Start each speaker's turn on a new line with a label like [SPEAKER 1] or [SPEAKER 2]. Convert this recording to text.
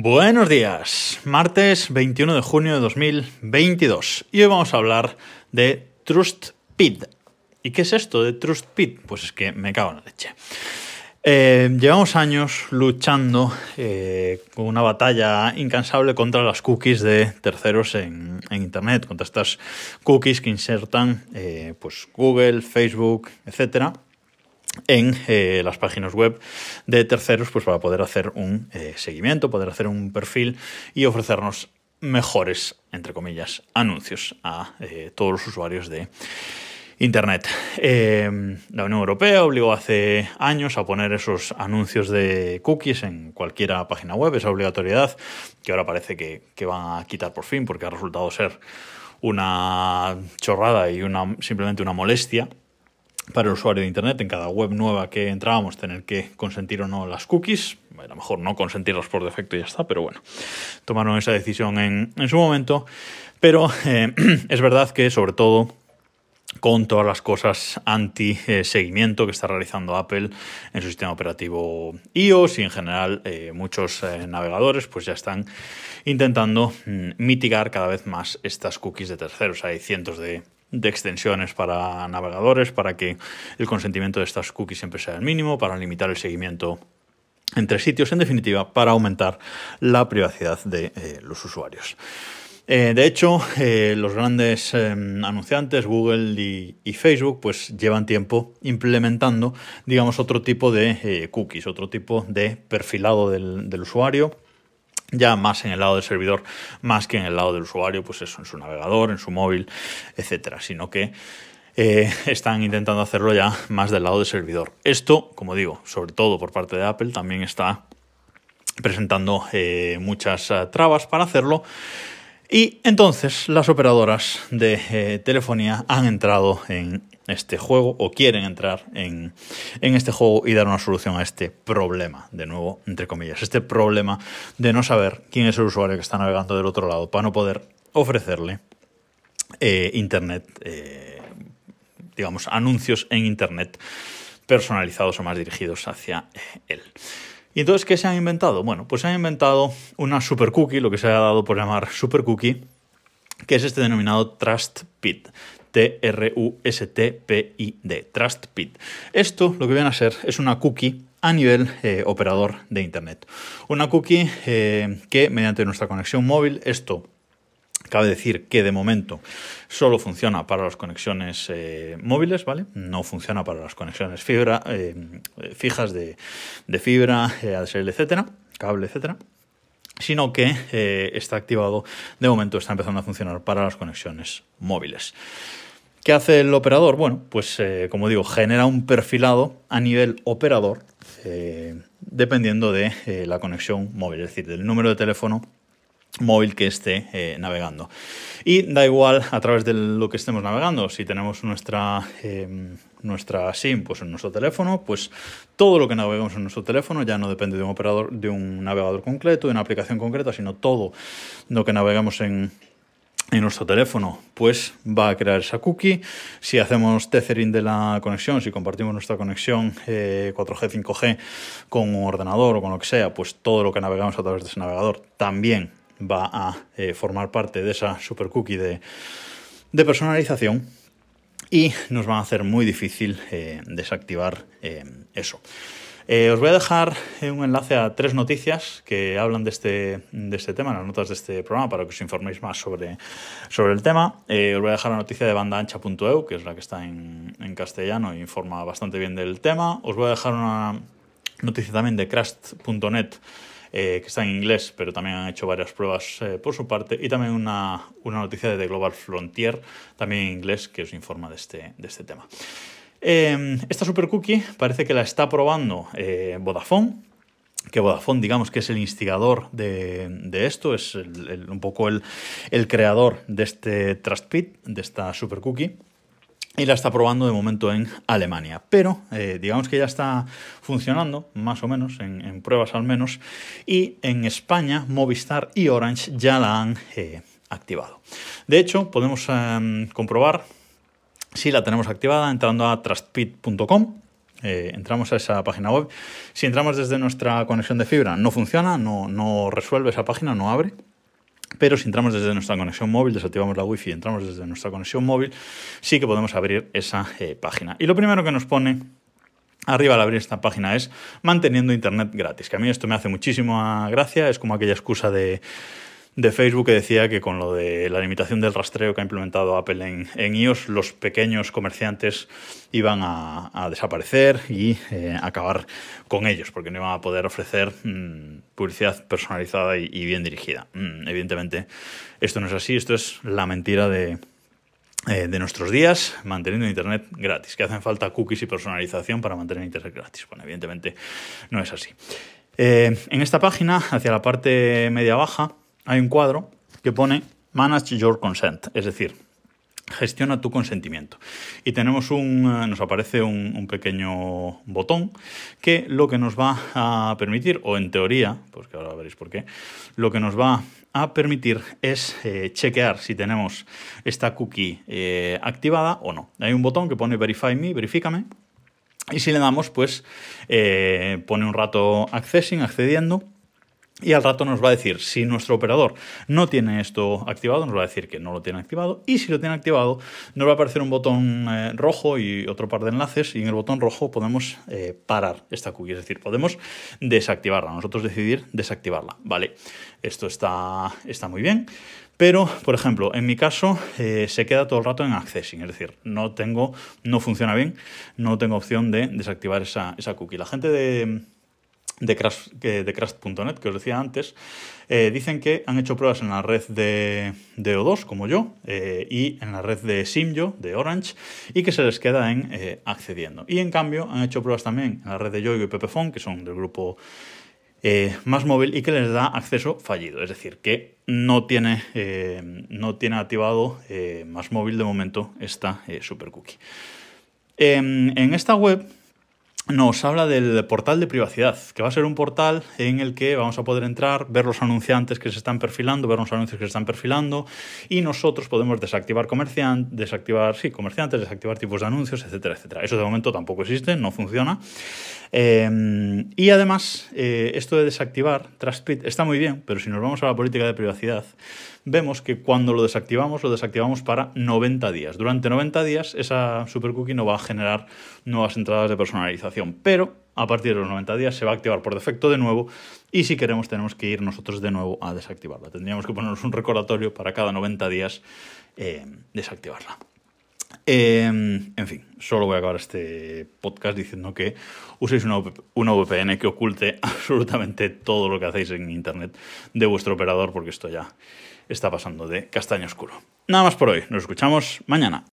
[SPEAKER 1] Buenos días, martes 21 de junio de 2022 y hoy vamos a hablar de TrustPid. ¿Y qué es esto de TrustPid? Pues es que me cago en la leche. Eh, llevamos años luchando eh, con una batalla incansable contra las cookies de terceros en, Internet, contra estas cookies que insertan eh, pues Google, Facebook, etcétera en eh, las páginas web de terceros pues para poder hacer un eh, seguimiento, poder hacer un perfil y ofrecernos mejores, entre comillas, anuncios a eh, todos los usuarios de Internet. la Unión Europea obligó hace años a poner esos anuncios de cookies en cualquier página web, esa obligatoriedad que ahora parece que, que van a quitar por fin porque ha resultado ser una chorrada y una, simplemente una molestia para el usuario de Internet, en cada web nueva que entrábamos, tener que consentir o no las cookies. A lo mejor no consentirlas por defecto y ya está, pero bueno, tomaron esa decisión en, su momento. Pero eh, es verdad que, sobre todo, con todas las cosas anti-seguimiento que está realizando Apple en su sistema operativo iOS y en general eh, muchos eh, navegadores pues ya están intentando mm, mitigar cada vez más estas cookies de terceros. Hay cientos de de extensiones para navegadores para que el consentimiento de estas cookies siempre sea el mínimo, para limitar el seguimiento entre sitios, en definitiva, para aumentar la privacidad de eh, los usuarios. Eh, de hecho, eh, los grandes anunciantes, Google y, Facebook, pues llevan tiempo implementando, digamos, otro tipo de cookies, otro tipo de perfilado del usuario ya más en el lado del servidor, más que en el lado del usuario, pues eso, en su navegador, en su móvil, etcétera, sino que eh, están intentando hacerlo ya más del lado del servidor. Esto, como digo, sobre todo por parte de Apple, también está presentando eh, muchas eh, trabas para hacerlo. Y entonces las operadoras de telefonía han entrado en este juego o quieren entrar en, este juego y dar una solución a este problema, de nuevo, entre comillas, este problema de no saber quién es el usuario que está navegando del otro lado para no poder ofrecerle eh, Internet, eh, digamos, anuncios en Internet personalizados o más dirigidos hacia eh, él. ¿Y entonces qué se han inventado? Bueno, pues se han inventado una super cookie, lo que se ha dado por llamar super cookie, que es este denominado Trust Pit. T-R-U-S-T-P-I-D, TrustPit. Esto lo que viene a ser es una cookie a nivel eh, operador de Internet. Una cookie eh, que mediante nuestra conexión móvil, esto Cabe decir que de momento solo funciona para las conexiones eh, móviles, ¿vale? No funciona para las conexiones fibra, fijas de, fibra, ADSL, etcétera, cable, etcétera sino que eh, está activado, de momento está empezando a funcionar para las conexiones móviles. ¿Qué hace el operador? Bueno, pues eh, como digo, genera un perfilado a nivel operador eh, dependiendo de la conexión móvil, es decir, del número de teléfono móvil que esté navegando. Y da igual a través de lo que estemos navegando, si tenemos nuestra nuestra SIM pues en nuestro teléfono, pues todo lo que navegamos en nuestro teléfono ya no depende de un operador, de un navegador concreto, de una aplicación concreta, sino todo lo que navegamos en, nuestro teléfono, pues va a crear esa cookie. Si hacemos tethering de la conexión, si compartimos nuestra conexión 4G, eh, 5G con un ordenador o con lo que sea, pues todo lo que navegamos a través de ese navegador también va a eh, formar parte de esa super cookie de, personalización y nos van a hacer muy difícil eh, desactivar eh, eso. Os voy a dejar un enlace a tres noticias que hablan de este, de este tema, las notas de este programa, para que os informéis más sobre, sobre el tema. os voy a dejar la noticia de bandaancha.eu, que es la que está en, en castellano e informa bastante bien del tema. Os voy a dejar una noticia también de crust.net eh, que está en inglés, pero también han hecho varias pruebas eh, por su parte, y también una, noticia de The Global Frontier, también en inglés, que os informa de este, de este tema. Em, esta super cookie parece que la está probando eh, Vodafone, que Vodafone, digamos que es el instigador de, esto, es un poco el, el, creador de este Trust Pit, de esta super cookie y la está probando de momento en Alemania. Pero eh, digamos que ya está funcionando, más o menos, en, pruebas al menos, y en España Movistar y Orange ya la han eh, activado. De hecho, podemos em, comprobar si la tenemos activada entrando a trustpit.com eh, entramos a esa página web. Si entramos desde nuestra conexión de fibra, no funciona, no, no resuelve esa página, no abre. Pero si entramos desde nuestra conexión móvil, desactivamos la wifi y entramos desde nuestra conexión móvil, sí que podemos abrir esa eh, página. Y lo primero que nos pone arriba al abrir esta página es manteniendo internet gratis, que a mí esto me hace muchísima gracia, es como aquella excusa de de Facebook que decía que con lo de la limitación del rastreo que ha implementado Apple en, en iOS, los pequeños comerciantes iban a, desaparecer y eh, acabar con ellos, porque no iban a poder ofrecer mm, publicidad personalizada y, bien dirigida. Mm, evidentemente, esto no es así, esto es la mentira de, eh, de nuestros días manteniendo Internet gratis, que hacen falta cookies y personalización para mantener Internet gratis. Bueno, evidentemente no es así. Eh, en esta página, hacia la parte media baja, hay un cuadro que pone Manage Your Consent, es decir, gestiona tu consentimiento. Y tenemos un, eh, nos aparece un, pequeño botón que lo que nos va a permitir, o en teoría, pues que ahora veréis por qué, lo que nos va a permitir es eh, chequear si tenemos esta cookie eh, activada o no. Hay un botón que pone Verify Me, verifícame, y si le damos, pues pone un rato accessing, accediendo, y al rato nos va a decir si nuestro operador no tiene esto activado, nos va a decir que no lo tiene activado. Y si lo tiene activado, nos va a aparecer un botón eh, rojo y otro par de enlaces. Y en el botón rojo podemos eh, parar esta cookie, es decir, podemos desactivarla. Nosotros decidir desactivarla. Vale, esto está, está muy bien. Pero, por ejemplo, en mi caso eh, se queda todo el rato en accessing, es decir, no tengo, no funciona bien, no tengo opción de desactivar esa, esa cookie. La gente de de Crash.net, que os decía antes, eh, dicen que han hecho pruebas en la red de, de O2, como yo, eh, y en la red de Simyo, de Orange, y que se les queda en eh, accediendo. Y en cambio han hecho pruebas también en la red de Yoigo y Pepefon, que son del grupo más móvil, y que les da acceso fallido. Es decir, que no tiene, no tiene activado más móvil de momento esta super cookie. Em, en esta web nos habla del portal de privacidad, que va a ser un portal en el que vamos a poder entrar, ver los anunciantes que se están perfilando, ver los anuncios que se están perfilando y nosotros podemos desactivar comerciantes, desactivar, sí, comerciantes, desactivar tipos de anuncios, etcétera, etcétera. Eso de momento tampoco existe, no funciona. Eh, y además, eh, esto de desactivar TrustPit está muy bien, pero si nos vamos a la política de privacidad, vemos que cuando lo desactivamos, lo desactivamos para 90 días. Durante 90 días, esa supercookie no va a generar nuevas entradas de personalización, pero a partir de los 90 días se va a activar por defecto de nuevo y si queremos tenemos que ir nosotros de nuevo a desactivarla. Tendríamos que ponernos un recordatorio para cada 90 días eh, desactivarla. Em, en fin, solo voy a acabar este podcast diciendo que uséis una, una, VPN que oculte absolutamente todo lo que hacéis en Internet de vuestro operador, porque esto ya está pasando de castaño oscuro. Nada más por hoy, nos escuchamos mañana.